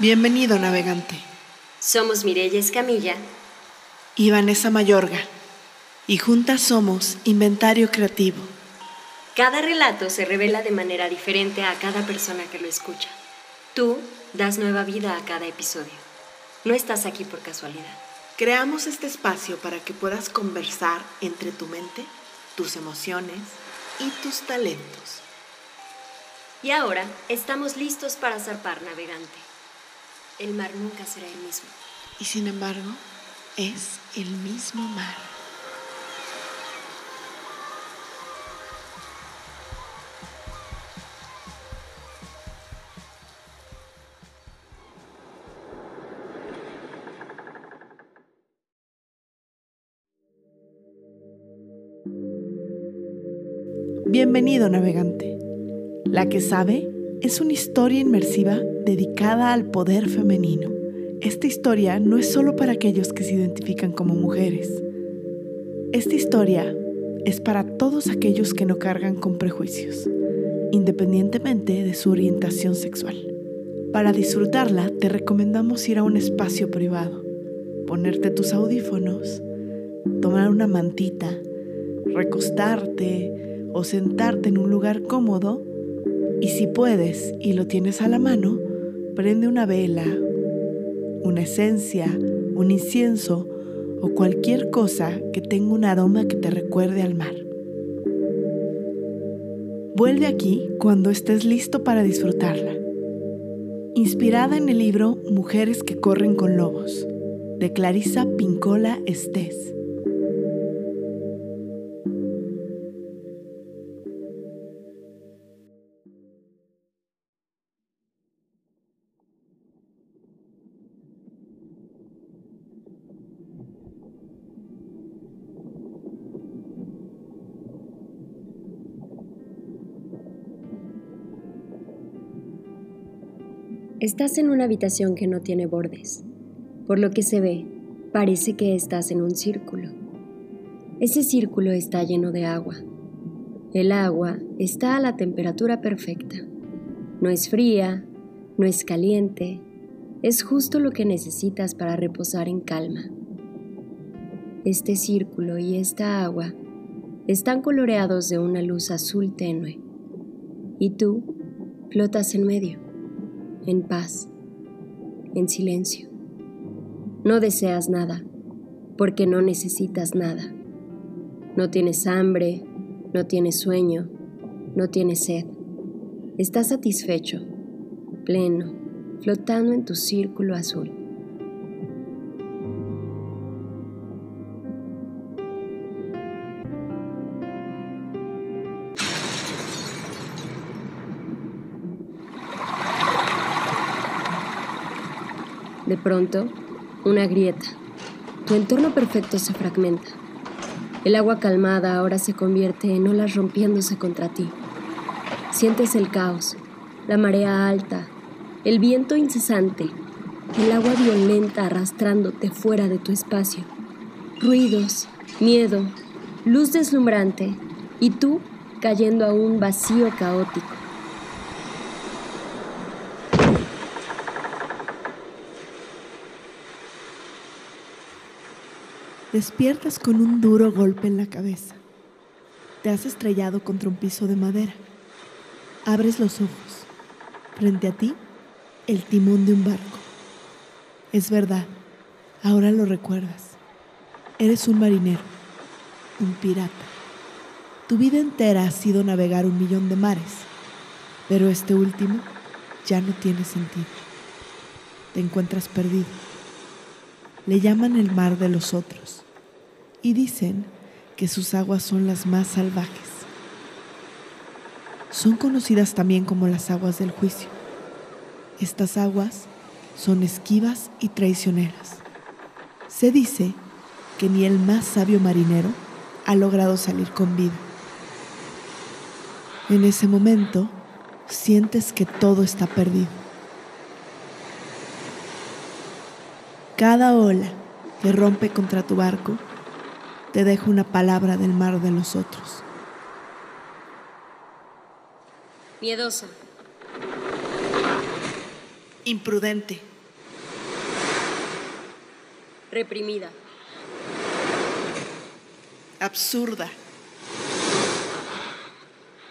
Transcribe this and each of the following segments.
Bienvenido, navegante. Somos Mireya Escamilla y Vanessa Mayorga, y juntas somos Inventario Creativo. Cada relato se revela de manera diferente a cada persona que lo escucha. Tú das nueva vida a cada episodio. No estás aquí por casualidad. Creamos este espacio para que puedas conversar entre tu mente, tus emociones y tus talentos. Y ahora estamos listos para zarpar navegante el mar nunca será el mismo. Y sin embargo, es el mismo mar. Bienvenido navegante. La que sabe es una historia inmersiva dedicada al poder femenino. Esta historia no es solo para aquellos que se identifican como mujeres. Esta historia es para todos aquellos que no cargan con prejuicios, independientemente de su orientación sexual. Para disfrutarla te recomendamos ir a un espacio privado, ponerte tus audífonos, tomar una mantita, recostarte o sentarte en un lugar cómodo y si puedes y lo tienes a la mano, Prende una vela, una esencia, un incienso o cualquier cosa que tenga un aroma que te recuerde al mar. Vuelve aquí cuando estés listo para disfrutarla. Inspirada en el libro Mujeres que corren con lobos, de Clarisa Pincola Estés. Estás en una habitación que no tiene bordes. Por lo que se ve, parece que estás en un círculo. Ese círculo está lleno de agua. El agua está a la temperatura perfecta. No es fría, no es caliente, es justo lo que necesitas para reposar en calma. Este círculo y esta agua están coloreados de una luz azul tenue y tú flotas en medio en paz, en silencio. No deseas nada, porque no necesitas nada. No tienes hambre, no tienes sueño, no tienes sed. Estás satisfecho, pleno, flotando en tu círculo azul. De pronto, una grieta. Tu entorno perfecto se fragmenta. El agua calmada ahora se convierte en olas rompiéndose contra ti. Sientes el caos, la marea alta, el viento incesante, el agua violenta arrastrándote fuera de tu espacio. Ruidos, miedo, luz deslumbrante y tú cayendo a un vacío caótico. Despiertas con un duro golpe en la cabeza. Te has estrellado contra un piso de madera. Abres los ojos. Frente a ti, el timón de un barco. Es verdad, ahora lo recuerdas. Eres un marinero, un pirata. Tu vida entera ha sido navegar un millón de mares, pero este último ya no tiene sentido. Te encuentras perdido le llaman el mar de los otros y dicen que sus aguas son las más salvajes. Son conocidas también como las aguas del juicio. Estas aguas son esquivas y traicioneras. Se dice que ni el más sabio marinero ha logrado salir con vida. En ese momento sientes que todo está perdido Cada ola que rompe contra tu barco te deja una palabra del mar de los otros. Miedosa. Imprudente. Reprimida. Absurda.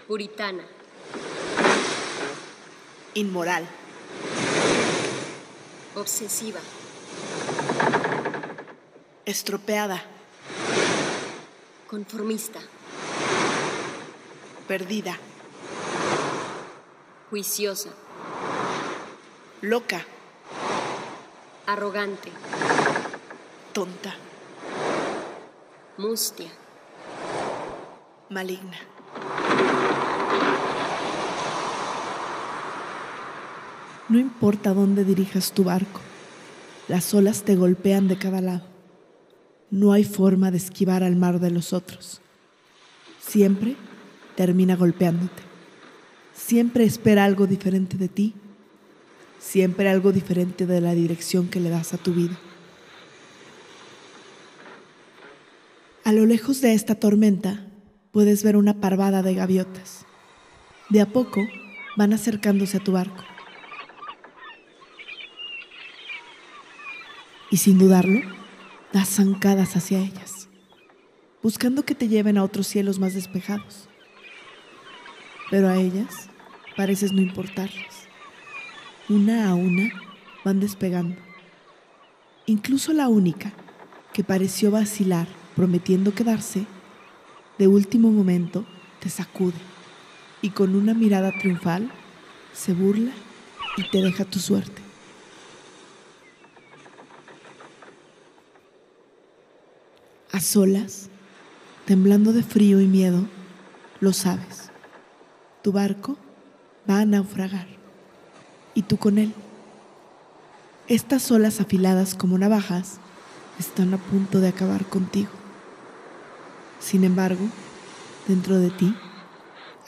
Puritana. Inmoral. Obsesiva. Estropeada. Conformista. Perdida. Juiciosa. Loca. Arrogante. Tonta. Mustia. Maligna. No importa dónde dirijas tu barco, las olas te golpean de cada lado. No hay forma de esquivar al mar de los otros. Siempre termina golpeándote. Siempre espera algo diferente de ti. Siempre algo diferente de la dirección que le das a tu vida. A lo lejos de esta tormenta puedes ver una parvada de gaviotas. De a poco van acercándose a tu barco. y sin dudarlo, das zancadas hacia ellas, buscando que te lleven a otros cielos más despejados. Pero a ellas pareces no importarles. Una a una van despegando. Incluso la única, que pareció vacilar prometiendo quedarse, de último momento te sacude y con una mirada triunfal se burla y te deja tu suerte. A solas, temblando de frío y miedo, lo sabes. Tu barco va a naufragar y tú con él. Estas olas afiladas como navajas están a punto de acabar contigo. Sin embargo, dentro de ti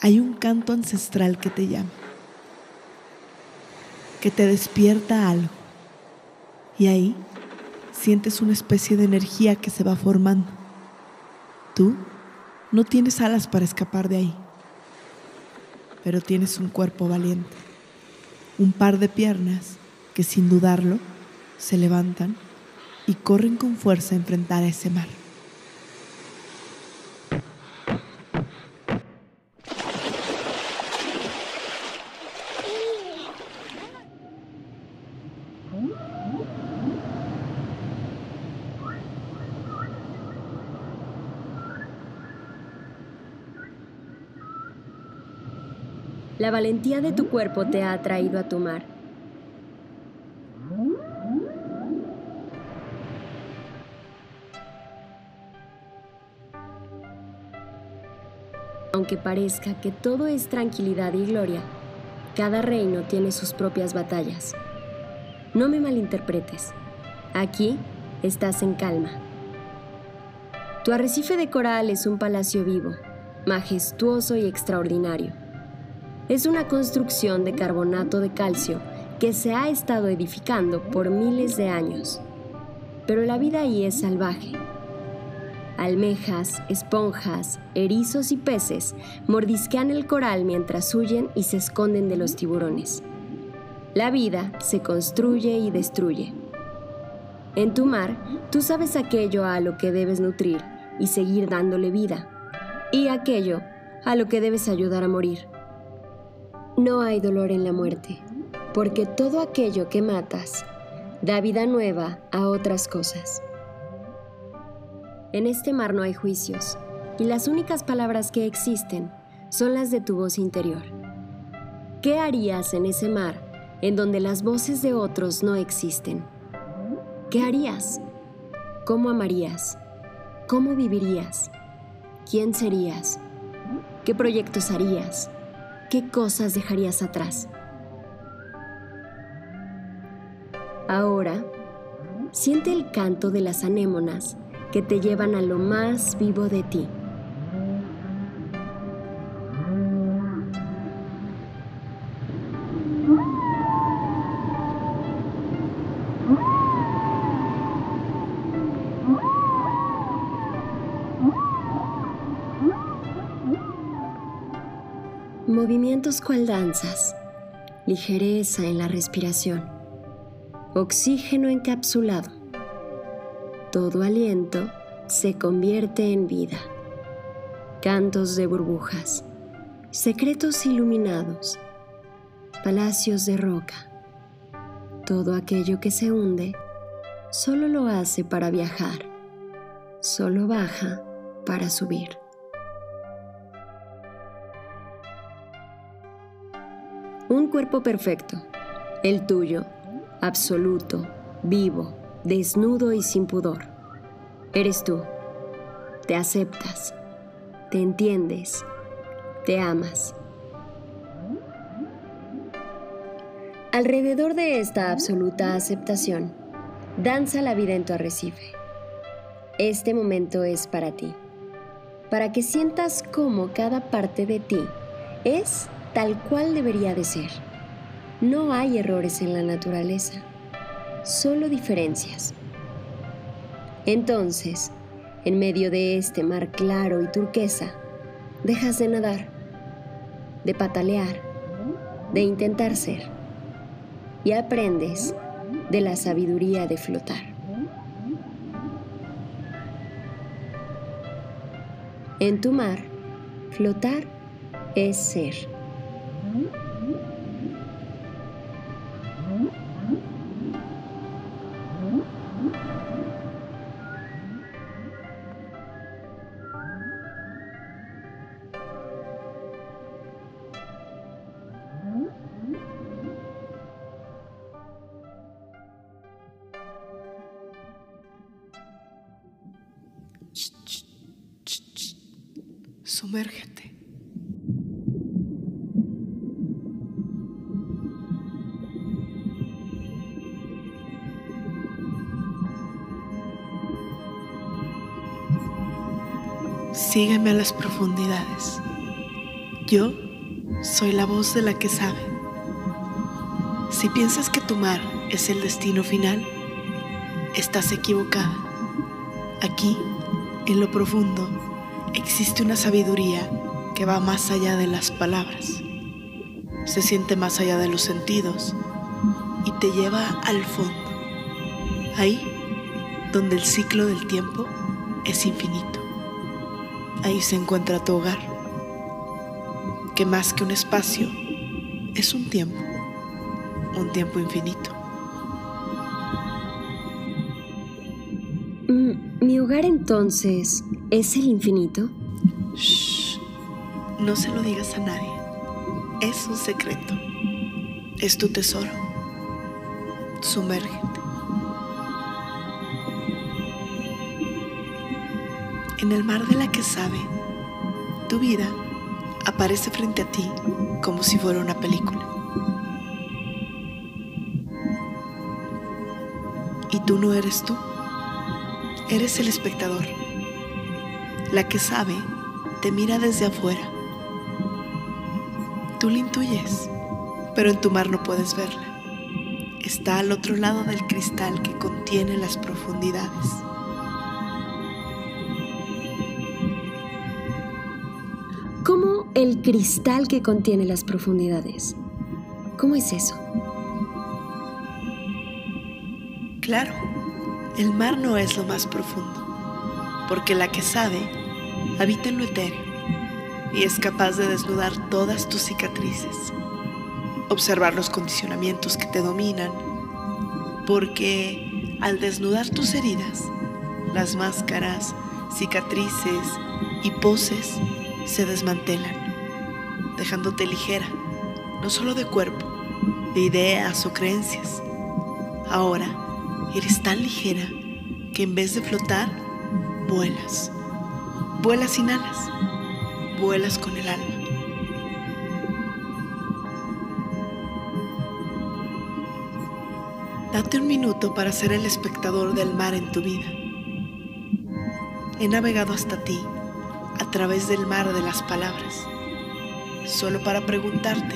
hay un canto ancestral que te llama, que te despierta algo. Y ahí sientes una especie de energía que se va formando. Tú no tienes alas para escapar de ahí, pero tienes un cuerpo valiente, un par de piernas que sin dudarlo se levantan y corren con fuerza a enfrentar a ese mar. La valentía de tu cuerpo te ha atraído a tu mar. Aunque parezca que todo es tranquilidad y gloria, cada reino tiene sus propias batallas. No me malinterpretes. Aquí estás en calma. Tu arrecife de coral es un palacio vivo, majestuoso y extraordinario es una construcción de carbonato de calcio que se ha estado edificando por miles de años. Pero la vida ahí es salvaje. Almejas, esponjas, erizos y peces mordisquean el coral mientras huyen y se esconden de los tiburones. La vida se construye y destruye. En tu mar, tú sabes aquello a lo que debes nutrir y seguir dándole vida, y aquello a lo que debes ayudar a morir. No hay dolor en la muerte, porque todo aquello que matas da vida nueva a otras cosas. En este mar no hay juicios, y las únicas palabras que existen son las de tu voz interior. ¿Qué harías en ese mar en donde las voces de otros no existen? ¿Qué harías? ¿Cómo amarías? ¿Cómo vivirías? ¿Quién serías? ¿Qué proyectos harías? ¿Qué cosas dejarías atrás? Ahora, siente el canto de las anémonas que te llevan a lo más vivo de ti. Movimientos cual danzas, ligereza en la respiración. oxígeno encapsulado. Todo aliento se convierte en vida. Cantos de burbujas, secretos iluminados, palacios de roca. Todo aquello que se hunde solo lo hace para viajar, solo baja para subir. Un cuerpo perfecto, el tuyo, absoluto, vivo, desnudo y sin pudor. Eres tú. Te aceptas, te entiendes, te amas. Alrededor de esta absoluta aceptación, danza la vida en tu arrecife. Este momento es para ti, para que sientas cómo cada parte de ti es tal cual debería de ser. No hay errores en la naturaleza, solo diferencias. Entonces, en medio de este mar claro y turquesa, dejas de nadar, de patalear, de intentar ser, y aprendes de la sabiduría de flotar. En tu mar, flotar es ser. Sígueme a las profundidades. Yo soy la voz de la que sabe. Si piensas que tu mar es el destino final, estás equivocada. Aquí, en lo profundo, existe una sabiduría que va más allá de las palabras. Se siente más allá de los sentidos y te lleva al fondo. Ahí, donde el ciclo del tiempo es infinito. Ahí se encuentra tu hogar, que más que un espacio, es un tiempo, un tiempo infinito. Mm, ¿Mi hogar entonces es el infinito? Shh, no se lo digas a nadie. Es un secreto. Es tu tesoro. Sumérgete. En el mar de la que sabe, tu vida aparece frente a ti como si fuera una película. Y tú no eres tú, eres el espectador. La que sabe te mira desde afuera. Tú la intuyes, pero en tu mar no puedes verla. Está al otro lado del cristal que contiene las profundidades. El cristal que contiene las profundidades? ¿Cómo es eso? Claro, el mar no es lo más profundo, porque la que sabe habita en lo etéreo y es capaz de desnudar todas tus cicatrices, observar los condicionamientos que te dominan, porque al desnudar tus heridas, las máscaras, cicatrices y poses se desmantelan, dejándote ligera, no solo de cuerpo, de ideas o creencias. Ahora eres tan ligera que en vez de flotar, vuelas. Vuelas sin alas, vuelas con el alma. Date un minuto para ser el espectador del mar en tu vida. He navegado hasta ti a través del mar de las palabras, solo para preguntarte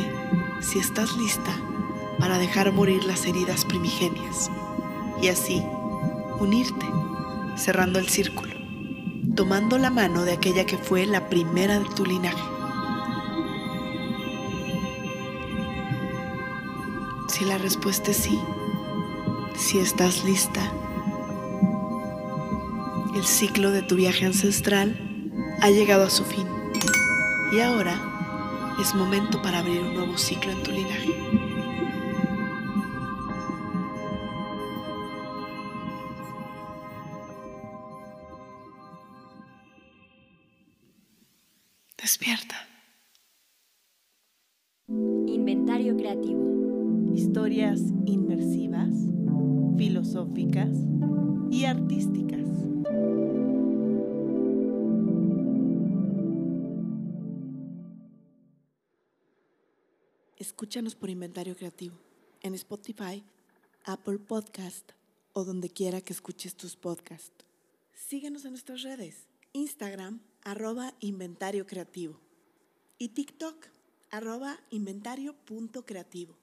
si estás lista para dejar morir las heridas primigenias y así unirte, cerrando el círculo, tomando la mano de aquella que fue la primera de tu linaje. Si la respuesta es sí, si estás lista. El ciclo de tu viaje ancestral ha llegado a su fin y ahora es momento para abrir un nuevo ciclo en tu linaje. Escúchanos por Inventario Creativo en Spotify, Apple Podcast o donde quiera que escuches tus podcasts. Síguenos en nuestras redes, Instagram, arroba Inventario Creativo y TikTok, arroba inventario.creativo.